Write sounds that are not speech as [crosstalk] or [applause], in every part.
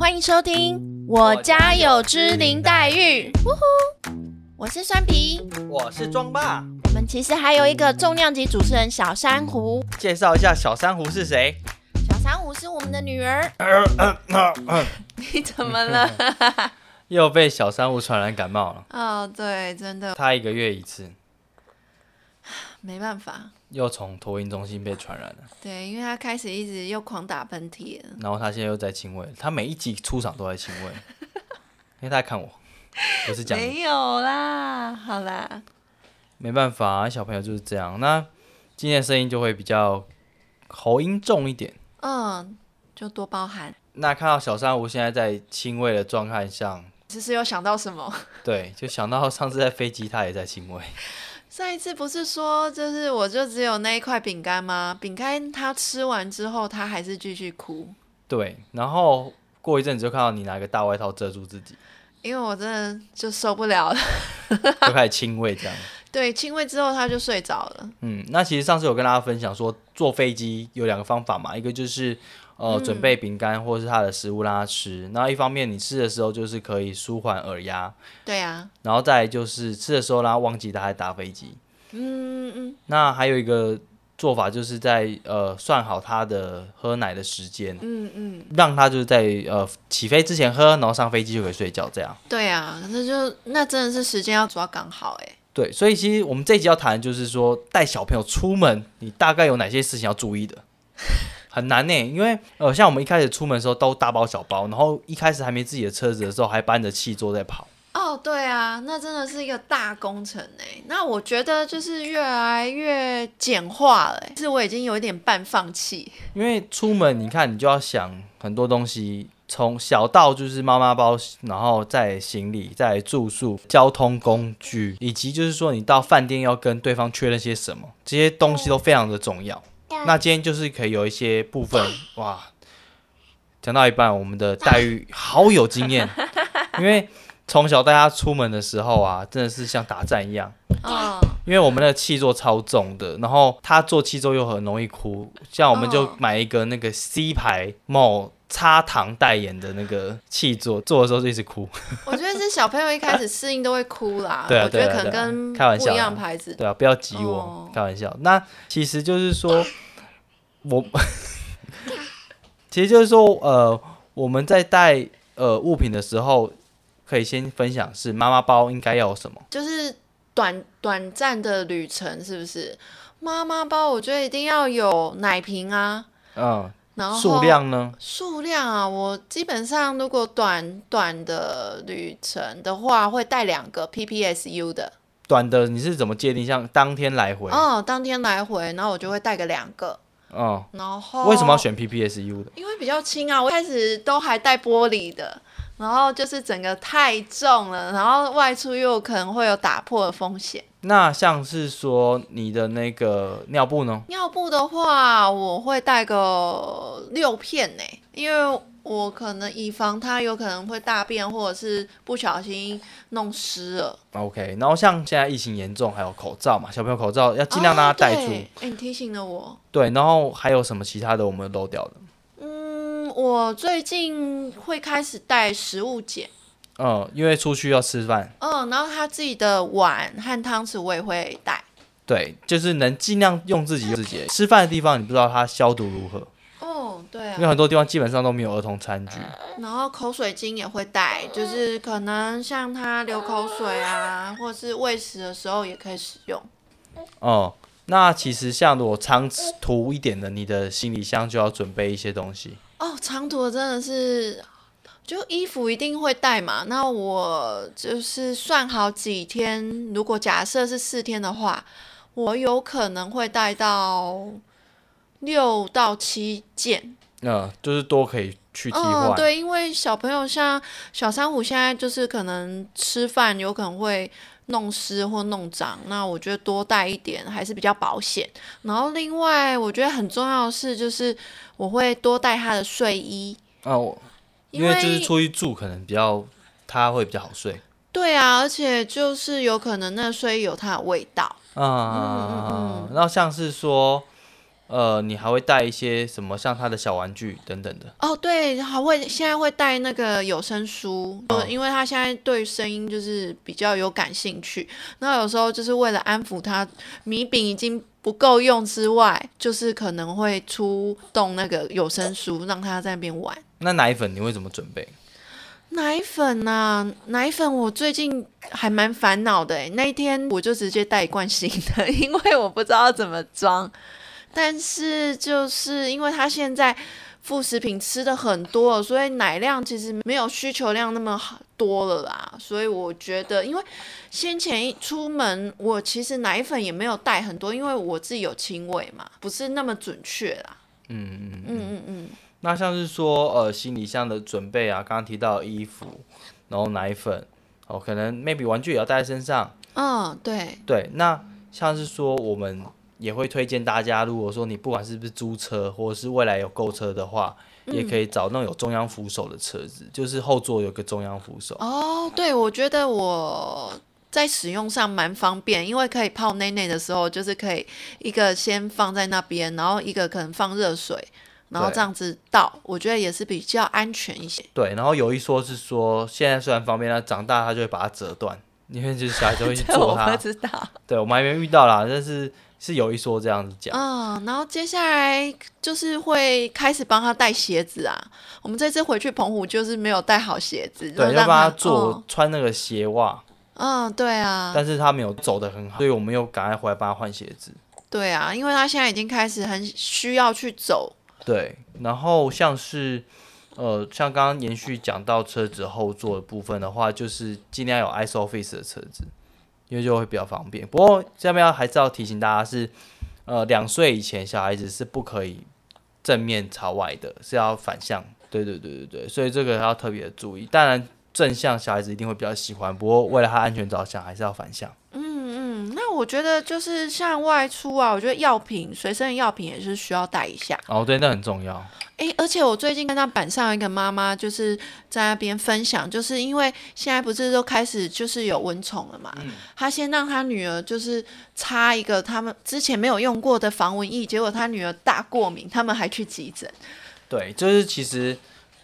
欢迎收听《我家有只林黛玉》。呜呼，我是酸皮。我是庄爸，我们其实还有一个重量级主持人小珊瑚。介绍一下小珊瑚是谁？小珊瑚是我们的女儿。你怎么了？又被小珊瑚传染感冒了。哦，对，真的她一个月一次，没办法。又从托婴中心被传染了，对，因为他开始一直又狂打喷嚏了。然后他现在又在亲喂，他每一集出场都在亲喂，[laughs] 因为他在看我，不是讲你没有啦，好啦，没办法、小朋友就是这样。那今天的声音就会比较喉音重一点。嗯，就多包涵。那看到小珊瑚现在在亲喂的状态下，其实有想到什么？对，就想到上次在飞机他也在亲喂，[laughs] 上一次不是说，就是我就只有那一块饼干吗？饼干他吃完之后，他还是继续哭，对，然后过一阵子就看到你拿一个大外套遮住自己，因为我真的就受不了了。[laughs] 就开始亲喂这样。对，亲喂之后他就睡着了。嗯，那其实上次有跟大家分享说，坐飞机有两个方法嘛，一个就是呃、嗯准备饼干或是他的食物让他吃，然后一方面你吃的时候就是可以舒缓耳压，对啊，然后再来就是吃的时候让它忘记他在搭飞机。嗯嗯，那还有一个做法就是在呃算好他的喝奶的时间，嗯嗯，让他就是在呃起飞之前喝，然后上飞机就可以睡觉这样。对啊，那就那真的是时间要抓刚好哎。对，所以其实我们这一集要谈的就是说，带小朋友出门，你大概有哪些事情要注意的？很难呢，因为呃，像我们一开始出门的时候都大包小包，然后一开始还没自己的车子的时候，还搬着气座在跑。哦，对啊，那真的是一个大工程哎。那我觉得就是越来越简化了欸，其实我已经有一点半放弃。因为出门你看，你就要想很多东西，从小到就是妈妈包，然后再行李、再住宿、交通工具，以及就是说你到饭店要跟对方确认些什么，这些东西都非常的重要。那今天就是可以有一些部分，[coughs] 哇，讲到一半，我们的待遇好有经验，[laughs] 因为从小带他出门的时候啊，真的是像打战一样。哦，因为我们的气座超重的，然后他做气座又很容易哭，像我们就哦。买一个那个 C 牌某插糖代言的那个气座，做的时候就一直哭。[laughs] 我觉得是小朋友一开始适应都会哭啦。对啊我觉得可能跟开玩笑不一样牌子。对啊，不要急我，哦开玩笑。那其实就是说，[coughs] 我 [laughs] 其实就是说，呃，我们在带呃物品的时候，可以先分享是妈妈包应该要有什么。就是短短暂的旅程，是不是？妈妈包，我觉得一定要有奶瓶啊，嗯，然后数量呢？数量啊，我基本上如果短短的旅程的话，会带两个 PPSU 的。短的你是怎么界定？像当天来回，哦，当天来回，然后我就会带个两个。哦，然后为什么要？选 PPSU 的？因为比较轻啊，我一开始都还带玻璃的，然后就是整个太重了，然后外出又可能会有打破的风险。那像是说你的那个尿布呢？尿布的话，我会带个六片呢，因为我可能以防它有可能会大便，或者是不小心弄湿了。OK，然后像现在疫情严重，还有口罩嘛，小朋友口罩要尽量让他戴住。你提醒了我。对，然后还有什么其他的我们漏掉的？嗯，我最近会开始带食物剪。嗯，因为出去要吃饭，嗯，然后他自己的碗和汤匙我也会带。对，就是能尽量用自己自己吃饭的地方，你不知道它消毒如何，哦，对因为啊。很多地方基本上都没有儿童餐具。然后口水巾也会带，就是可能像他流口水啊，或者是喂食的时候也可以使用。哦、那其实像如果长途一点的，你的行李箱就要准备一些东西。哦，长途的真的是，就衣服一定会带嘛。那我就是算好几天，如果假设是四天的话，我有可能会带到六到七件。嗯，就是多可以去替嗯，对，因为小朋友像小珊瑚现在就是可能吃饭有可能会弄湿或弄脏，那我觉得多带一点还是比较保险。然后另外我觉得很重要的是，就是我会多带他的睡衣，啊，我因因为就是出去住，可能比较他会比较好睡。对啊，而且就是有可能那睡衣有它的味道。啊、嗯嗯然后像是说，呃，你还会带一些什么，像他的小玩具等等的。哦，对，还会现在会带那个有声书，哦因为他现在对声音就是比较有感兴趣。那有时候就是为了安抚他，米饼已经不够用之外，就是可能会出动那个有声书，让他在那边玩。那奶粉你会怎么准备？奶粉呐、奶粉我最近还蛮烦恼的诶，那一天我就直接带一罐新的，[laughs] 因为我不知道怎么装。但是就是因为他现在副食品吃的很多，所以奶量其实没有需求量那么好多了啦。所以我觉得，因为先前一出门，我其实奶粉也没有带很多，因为我自己有亲喂嘛，不是那么准确啦。嗯嗯嗯。嗯嗯嗯，那像是说呃行李箱的准备啊，刚刚提到衣服，然后奶粉，哦，可能 maybe 玩具也要带在身上。嗯，对，对，那像是说我们也会推荐大家，如果说你不管是不是租车，或者是未来有购车的话，也可以找那种有中央扶手的车子，就是后座有个中央扶手。哦，对，我觉得我在使用上蛮方便，因为可以泡内内的时候，就是可以一个先放在那边，然后一个可能放热水，然后这样子倒，我觉得也是比较安全一些。对，然后有一说是说，现在虽然方便，但长大他就会把它折断，因为就是小孩就会去做它不。知道。对，我们还没遇到啦，但是是有一说这样子讲。嗯，然后接下来就是会开始帮他带鞋子啊。我们这次回去澎湖就是没有带好鞋子，对，要帮他他做、穿那个鞋袜，嗯。嗯，对啊，但是他没有走的很好，所以我们又赶快回来帮他换鞋子。对啊，因为他现在已经开始很需要去走。对，然后像是呃，像刚刚延续讲到车子后座的部分的话，就是尽量有 ISOFIX 的车子，因为就会比较方便。不过下面要还是要提醒大家是，呃，两岁以前小孩子是不可以正面朝外的，是要反向。对对对对对，所以这个要特别注意。当然正向小孩子一定会比较喜欢，不过为了他安全着想，还是要反向。我觉得就是像外出啊，我觉得药品随身的药品也是需要带一下。哦，对，那很重要。哎，而且我最近看到板上一个妈妈就是在那边分享，就是因为现在不是都开始就是有蚊虫了嘛，她先让她女儿就是擦一个他们之前没有用过的防蚊液，结果她女儿大过敏，他们还去急诊。对，就是其实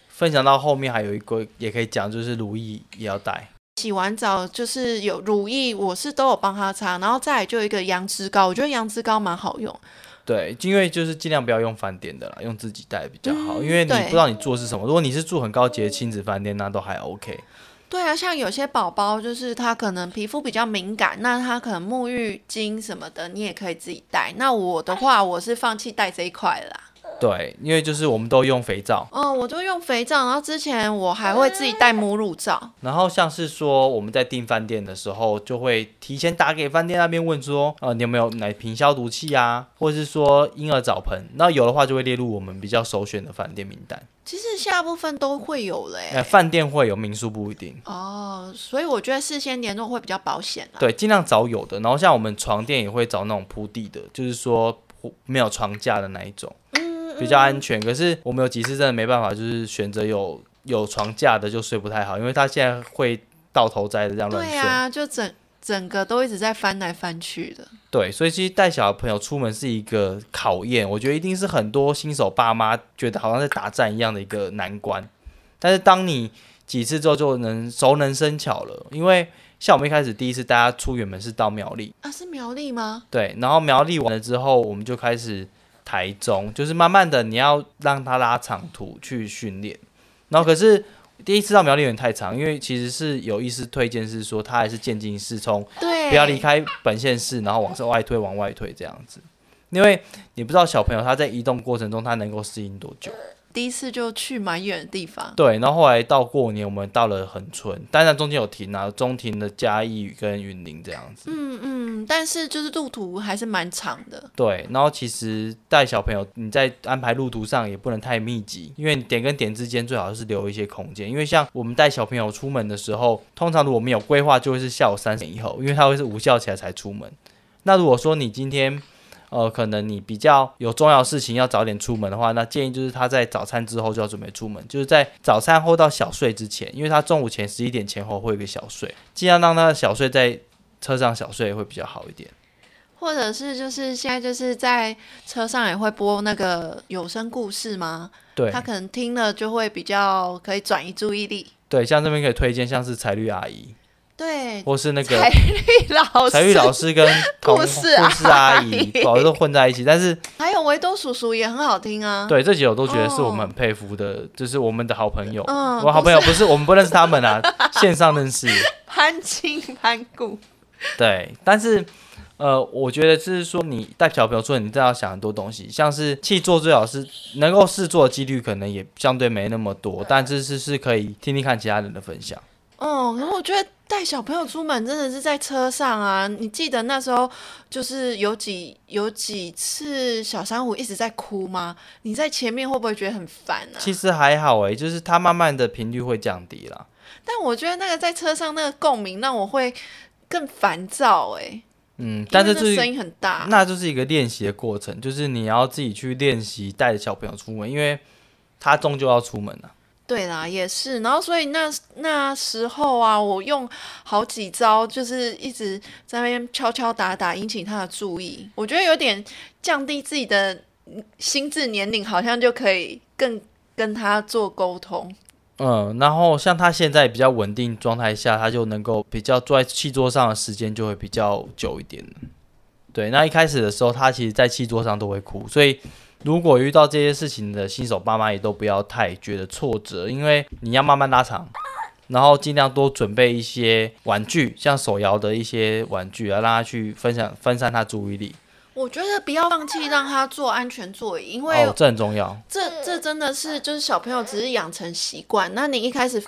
分享到后面还有一个也可以讲，就是如意也要带。洗完澡就是有乳液，我是都有帮他擦，然后再来就一个羊脂膏，我觉得羊脂膏蛮好用。对，因为就是尽量不要用饭店的啦，用自己带比较好，嗯因为你不知道你住的是什么。如果你是住很高级的亲子饭店，那都还 OK。对啊，像有些宝宝就是他可能皮肤比较敏感，那他可能沐浴巾什么的，你也可以自己带。那我的话，我是放弃带这一块了啦。对，因为就是我们都用肥皂，哦，我都用肥皂，然后之前我还会自己带母乳皂。然后像是说我们在订饭店的时候，就会提前打给饭店那边问说，呃，你有没有奶瓶消毒器啊，或者是说婴儿澡盆，那有的话就会列入我们比较首选的饭店名单。其实大部分都会有嘞、呃，饭店会有，民宿不一定。哦，所以我觉得事先联络会比较保险啊。对，尽量找有的。然后像我们床垫也会找那种铺地的，就是说铺没有床架的那一种，嗯，比较安全。可是我们有几次真的没办法，就是选择有有床架的就睡不太好，因为他现在会倒头栽的这样乱睡。对啊，就整整个都一直在翻来翻去的。对，所以其实带小朋友出门是一个考验，我觉得一定是很多新手爸妈觉得好像在打战一样的一个难关。但是当你几次之后就能熟能生巧了，因为像我们一开始第一次大家出远门是到苗栗，啊，是苗栗吗？对，然后苗栗完了之后，我们就开始台中，就是慢慢的你要让他拉长途去训练。然后可是第一次到苗栗有点太长，因为其实是有意思推荐是说他还是渐进式，冲对，不要离开本县市，然后往外推往外推这样子。因为你不知道小朋友他在移动过程中他能够适应多久。第一次就去蛮远的地方。对，然后后来到过年，我们到了恒春，当然中间有停啊，中停的嘉义跟云林这样子。嗯嗯，但是就是路途还是蛮长的。对，然后其实带小朋友，你在安排路途上也不能太密集，因为你点跟点之间最好是留一些空间。因为像我们带小朋友出门的时候，通常如果没有规划，就会是下午三点以后，因为他会是无效起来才出门。那如果说你今天呃，可能你比较有重要事情要早点出门的话，那建议就是他在早餐之后就要准备出门，就是在早餐后到小睡之前，因为他中午前十一点前后会有个小睡，尽量让他的小睡在车上小睡会比较好一点。或者是就是现在就是在车上也会播那个有声故事吗？对他可能听了就会比较可以转移注意力。对，像这边可以推荐像是彩绿阿姨，对，或是那个才玉老师，彩玉老师跟 [laughs] 童故事故事阿姨阿姨，保都混在一起。但是 [laughs] 还有维多叔叔也很好听啊。对这几个我都觉得是我们哦很佩服的，就是我们的好朋友。嗯我好朋友不是我们不认识他们啊，线上认识。[laughs] 攀亲攀故，对，但是呃，我觉得就是说，你带小朋友出来，你真的要想很多东西，像是去做最好是能够试做的几率可能也相对没那么多，但这是是可以听听看其他人的分享。哦，然后我觉得带小朋友出门真的是在车上啊！你记得那时候就是有几有几次小珊瑚一直在哭吗？你在前面会不会觉得很烦啊？其实还好诶，就是它慢慢的频率会降低了。但我觉得那个在车上那个共鸣让我会更烦躁哎、嗯，但是声音很大。那就是一个练习的过程，就是你要自己去练习带着小朋友出门，因为他终究要出门啊。对啦，也是。然后所以那那时候啊，我用好几招，就是一直在那边敲敲打打，引起他的注意。我觉得有点降低自己的心智年龄，好像就可以更跟他做沟通。嗯，然后像他现在比较稳定状态下，他就能够比较坐在气桌上的时间就会比较久一点。对，那一开始的时候，他其实在气桌上都会哭，所以如果遇到这些事情的新手爸妈也都不要太觉得挫折，因为你要慢慢拉长，然后尽量多准备一些玩具，像手摇的一些玩具啊，让他去分享分散他注意力。我觉得不要放弃让他坐安全座椅，因为哦，这很重要。这这真的是就是小朋友只是养成习惯，那你一开始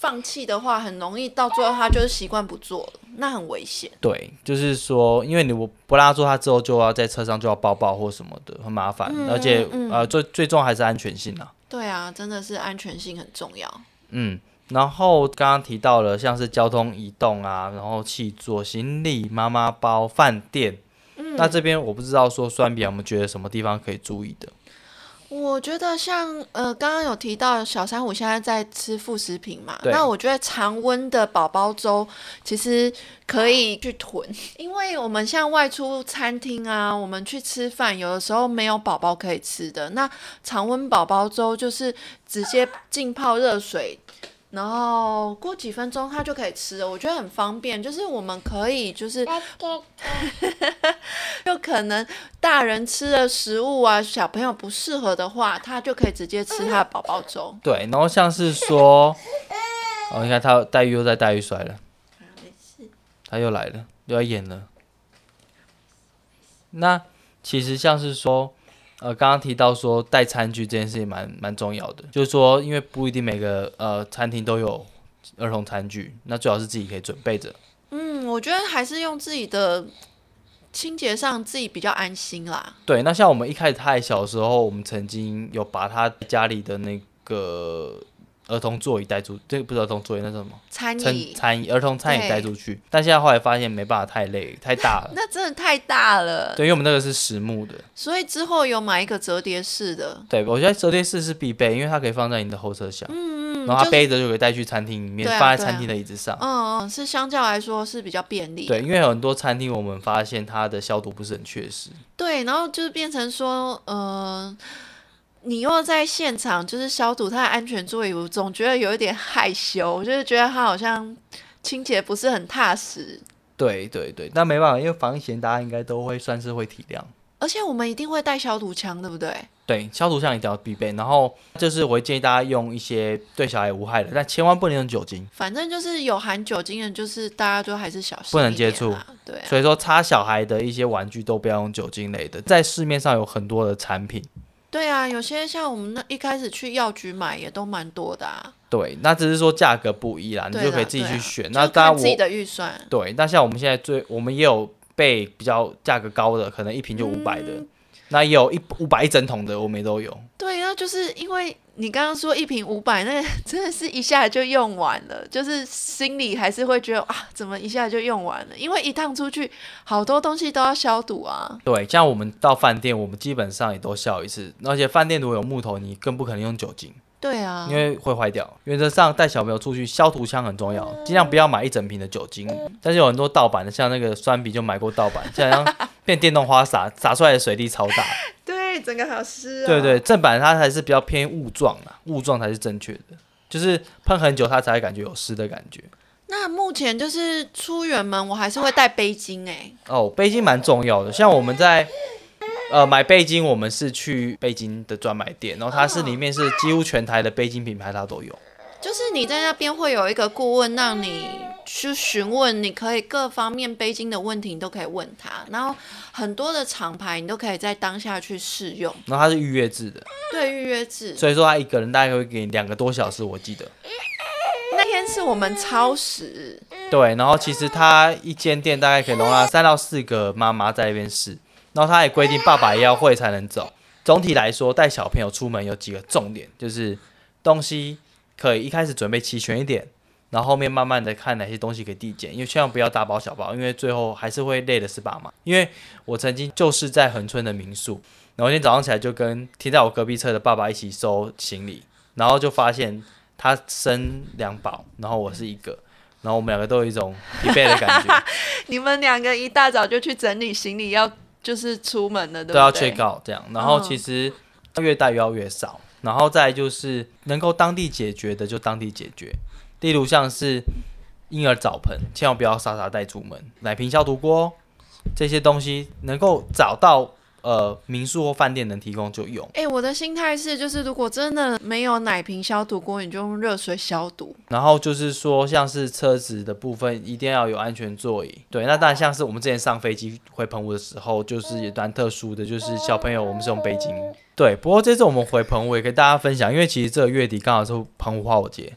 放弃的话，很容易到最后他就是习惯不做了，那很危险。对，就是说，因为你不不让他做，他之后就要在车上就要抱抱或什么的，很麻烦。嗯而且、嗯呃，最最重要还是安全性啊。对啊，真的是安全性很重要。嗯，然后刚刚提到了像是交通移动啊，然后气座、行李、妈妈包、饭店。嗯那这边我不知道说酸比我们觉得什么地方可以注意的？我觉得像呃，刚刚有提到小珊瑚现在在吃副食品嘛，那我觉得常温的宝宝粥其实可以去囤，因为我们像外出餐厅啊，我们去吃饭，有的时候没有宝宝可以吃的，那常温宝宝粥就是直接浸泡热水。然后过几分钟它就可以吃了，我觉得很方便。就是我们可以就是 [laughs] 就可能大人吃的食物啊，小朋友不适合的话，他就可以直接吃他的宝宝粥。[laughs] 对，然后像是说，[laughs] 哦，你看他黛玉又在黛玉摔了，他又来了，又要演了。那其实像是说，呃，刚刚提到说带餐具这件事情蛮蛮重要的，就是说，因为不一定每个呃餐厅都有儿童餐具，那最好是自己可以准备着。嗯，我觉得还是用自己的清洁上自己比较安心啦。对，那像我们一开始太小的时候，我们曾经有把他家里的那个儿童座椅带出，这个不是儿童座椅，那是什么？餐餐椅餐椅儿童餐椅带出去，但现在后来发现没办法，太累太大了。那真的太大了，对，因为我们那个是实木的。所以之后有买一个折叠式的。对，我觉得折叠式是必备，因为它可以放在你的后车厢，嗯，然后它背着就可以带去餐厅里面，放在餐厅的椅子上。嗯嗯，是相较来说是比较便利。对，因为有很多餐厅我们发现它的消毒不是很确实。对，然后就是变成说，呃，你又在现场就是消毒他的安全座椅，我总觉得有一点害羞，我就是觉得他好像清洁不是很踏实。对对对，那没办法，因为防疫前大家应该都会算是会体谅。而且我们一定会带消毒枪，对不对？对，消毒枪一定要必备。然后就是我会建议大家用一些对小孩无害的，但千万不能用酒精。反正就是有含酒精的，就是大家都还是小心不能接触啦。对啊，所以说擦小孩的一些玩具都不要用酒精类的，在市面上有很多的产品。对啊，有些像我们那一开始去药局买也都蛮多的啊。对，那只是说价格不一啦，你就可以自己去选。就是那当然我自己的预算。对，那像我们现在最，我们也有备比较价格高的，可能一瓶就五百的，嗯那也有一五百一整桶的，我们也都有。对，然后就是因为你刚刚说一瓶五百，那 [laughs] 真的是一下就用完了，就是心里还是会觉得啊，怎么一下就用完了？因为一趟出去，好多东西都要消毒啊。对，像我们到饭店，我们基本上也都消一次，而且饭店如果有木头，你更不可能用酒精。对啊因，为会坏掉。原则上带小朋友出去，消毒枪很重要，尽量不要买一整瓶的酒精。但是有很多盗版的，像那个酸笔就买过盗版，这样 [laughs] 变电动花洒，洒出来的水力超大。对，整个好湿、对对，正版它还是比较偏雾状的，雾状才是正确的，就是喷很久它才会感觉有湿的感觉。那目前就是出远门，我还是会带背巾哎、哦，背巾蛮重要的，像我们在。呃，买背巾我们是去背巾的专卖店，然后它是里面是几乎全台的背巾品牌它都有。就是你在那边会有一个顾问，让你去询问，你可以各方面背巾的问题，你都可以问他。然后很多的厂牌，你都可以在当下去试用。然后它是预约制的，对，预约制。所以说他一个人大概会给你两个多小时，我记得。那天是我们超时，对，然后其实他一间店大概可以容纳三到四个妈妈在那边试，然后他也规定爸爸也要会才能走。总体来说，带小朋友出门有几个重点，就是东西可以一开始准备齐全一点，然后后面慢慢的看哪些东西可以递减，因为千万不要大包小包，因为最后还是会累的是爸妈。因为我曾经就是在恒春的民宿，然后今天早上起来就跟停在我隔壁车的爸爸一起收行李，然后就发现他生两宝，然后我是一个，然后我们两个都有一种疲惫的感觉，[laughs] 你们两个一大早就去整理行李，要就是出门了，对不对？都要 check out 这样。然后嗯其实越带越要越少，然后再就是能够当地解决的就当地解决，例如像是婴儿澡盆，千万不要傻傻带出门，奶瓶消毒锅这些东西能够找到呃民宿或饭店能提供就用。哎、我的心态是，就是如果真的没有奶瓶消毒锅，你就用热水消毒。然后就是说，像是车子的部分，一定要有安全座椅。对，那当然像是我们之前上飞机回澎湖的时候，就是也蛮特殊的，就是小朋友我们是用背巾。对，不过这次我们回澎湖也跟大家分享，因为其实这个月底刚好是澎湖花火节。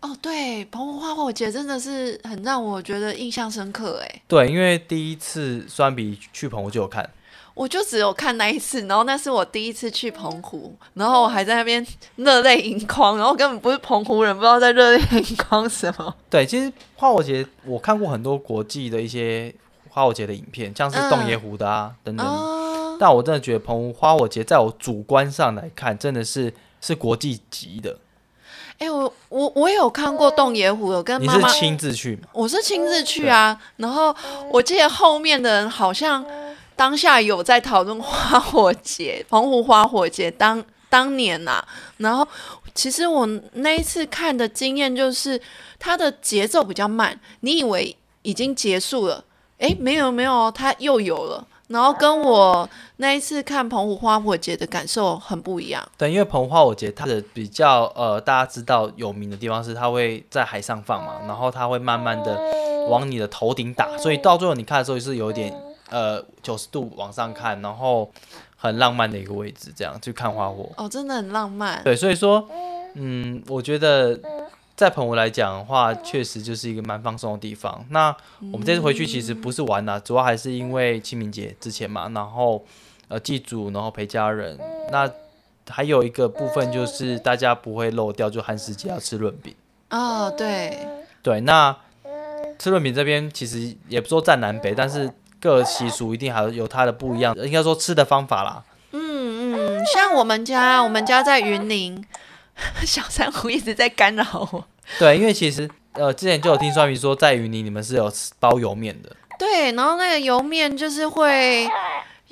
哦，对，澎湖花火节真的是很让我觉得印象深刻。哎，对，因为第一次酸比去澎湖就有看，我就只有看那一次，然后那是我第一次去澎湖，然后我还在那边热泪盈眶，然后根本不是澎湖人，不知道在热泪盈眶什么。对，其实花火节我看过很多国际的一些花火节的影片，像是洞爷湖的啊、等等。哦，但我真的觉得澎湖花火节，在我主观上来看，真的是是国际级的。哎、我我我有看过洞爷湖，有跟你是妈妈，亲自去吗？我是亲自去啊，然后我记得后面的人好像当下有在讨论花火节，澎湖花火节当当年呐、然后其实我那一次看的经验就是它的节奏比较慢，你以为已经结束了，诶，没有没有，它又有了。然后跟我那一次看澎湖花火节的感受很不一样。对，因为澎湖花火节它的比较呃，大家知道有名的地方是它会在海上放嘛，然后它会慢慢的往你的头顶打，所以到最后你看的时候是有点呃九十度往上看，然后很浪漫的一个位置，这样去看花火。哦，真的很浪漫。对，所以说，嗯，我觉得在澎湖来讲的话，确实就是一个蛮放松的地方。那我们这次回去其实不是玩啦、主要还是因为清明节之前嘛，然后呃祭祖，然后陪家人。那还有一个部分就是大家不会漏掉，就寒食节要吃润饼。哦，对，对，那吃润饼这边其实也不说占南北，但是各习俗一定还有它的不一样，应该说吃的方法啦。嗯嗯，像我们家，我们家在云林，[laughs] 小珊瑚一直在干扰我。对，因为其实呃之前就有听双鱼说，在云林你们是有包油面的。对，然后那个油面就是会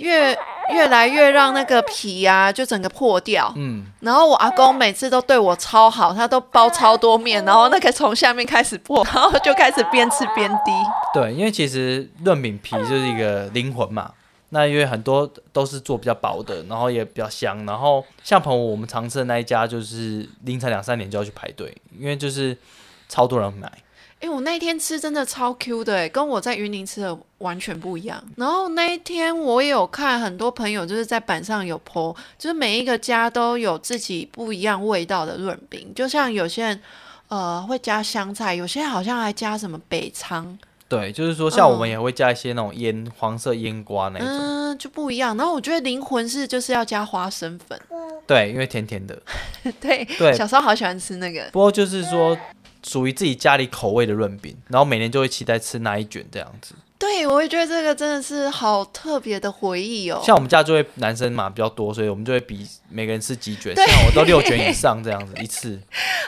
越越来越让那个皮啊，就整个破掉。嗯，然后我阿公每次都对我超好，他都包超多面，然后那个从下面开始破，[laughs] 然后就开始边吃边滴。对，因为其实润饼皮就是一个灵魂嘛。那因为很多都是做比较薄的，然后也比较香。然后像朋友我们常吃的那一家，就是凌晨两三点就要去排队，因为就是超多人买。哎，我那一天吃真的超 Q 的，哎，跟我在云林吃的完全不一样。然后那一天我也有看很多朋友就是在板上有 po，就是每一个家都有自己不一样味道的润饼，就像有些人呃会加香菜，有些好像还加什么北仓，对，就是说像我们嗯也会加一些那种腌黄色腌瓜那种。嗯，就不一样。然后我觉得灵魂是就是要加花生粉，对，因为甜甜的。[laughs] 对，对小时候好喜欢吃那个。不过就是说属于自己家里口味的润饼，然后每年就会期待吃那一卷这样子。对，我会觉得这个真的是好特别的回忆哦。像我们家就会男生嘛比较多，所以我们就会比每个人吃几卷，像我都六卷以上这样子一次，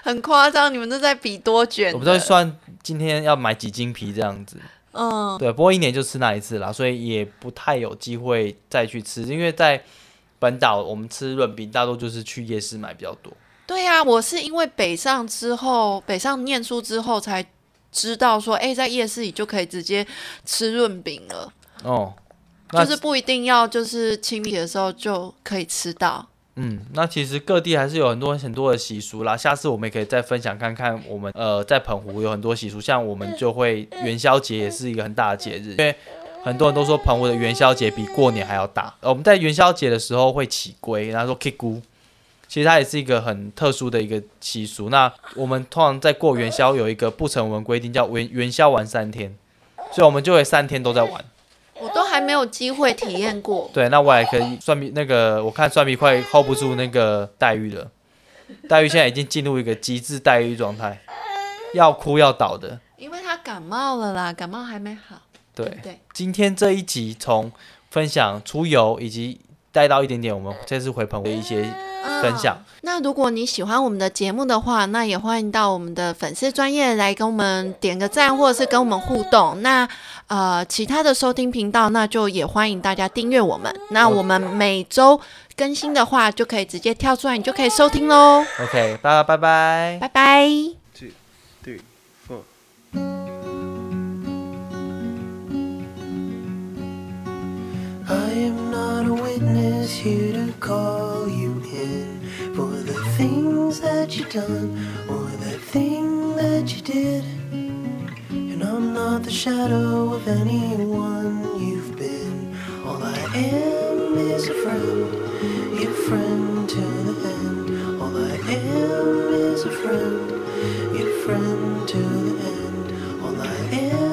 很夸张，你们都在比多卷，我们都会算今天要买几斤皮这样子。嗯，对，不过一年就吃那一次啦，所以也不太有机会再去吃，因为在本岛我们吃润饼大多就是去夜市买比较多。对呀、我是因为北上之后，北上念书之后才知道说，哎，在夜市里就可以直接吃润饼了，哦，就是不一定要就是清明的时候就可以吃到。嗯，那其实各地还是有很多很多的习俗啦。下次我们也可以再分享看看，我们呃在澎湖有很多习俗，像我们就会元宵节也是一个很大的节日，因为很多人都说澎湖的元宵节比过年还要大。呃我们在元宵节的时候会起龟，然后说 K 姑，其实它也是一个很特殊的一个习俗。那我们通常在过元宵有一个不成文规定，叫元元宵玩三天，所以我们就会三天都在玩。我都还没有机会体验过，对，那我也可以蒜皮那个，我看蒜皮快 hold 不住那个黛玉了，黛玉现在已经进入一个极致黛玉状态，要哭要倒的。因为他感冒了啦，感冒还没好。对，对，今天这一集从分享出游以及带到一点点我们这次回澎湖的一些分享。嗯那如果你喜欢我们的节目的话，那也欢迎到我们的粉丝专业来跟我们点个赞，或者是跟我们互动。那呃，其他的收听频道，那就也欢迎大家订阅我们。那我们每周更新的话，就可以直接跳出来，你就可以收听喽。OK，大家拜拜。拜拜。two, three, four. I am not a witness here to call for the things that you done or the thing that you did. And I'm not the shadow of anyone you've been. All I am is a friend, your friend to the end. All I am is a friend, your friend to the end.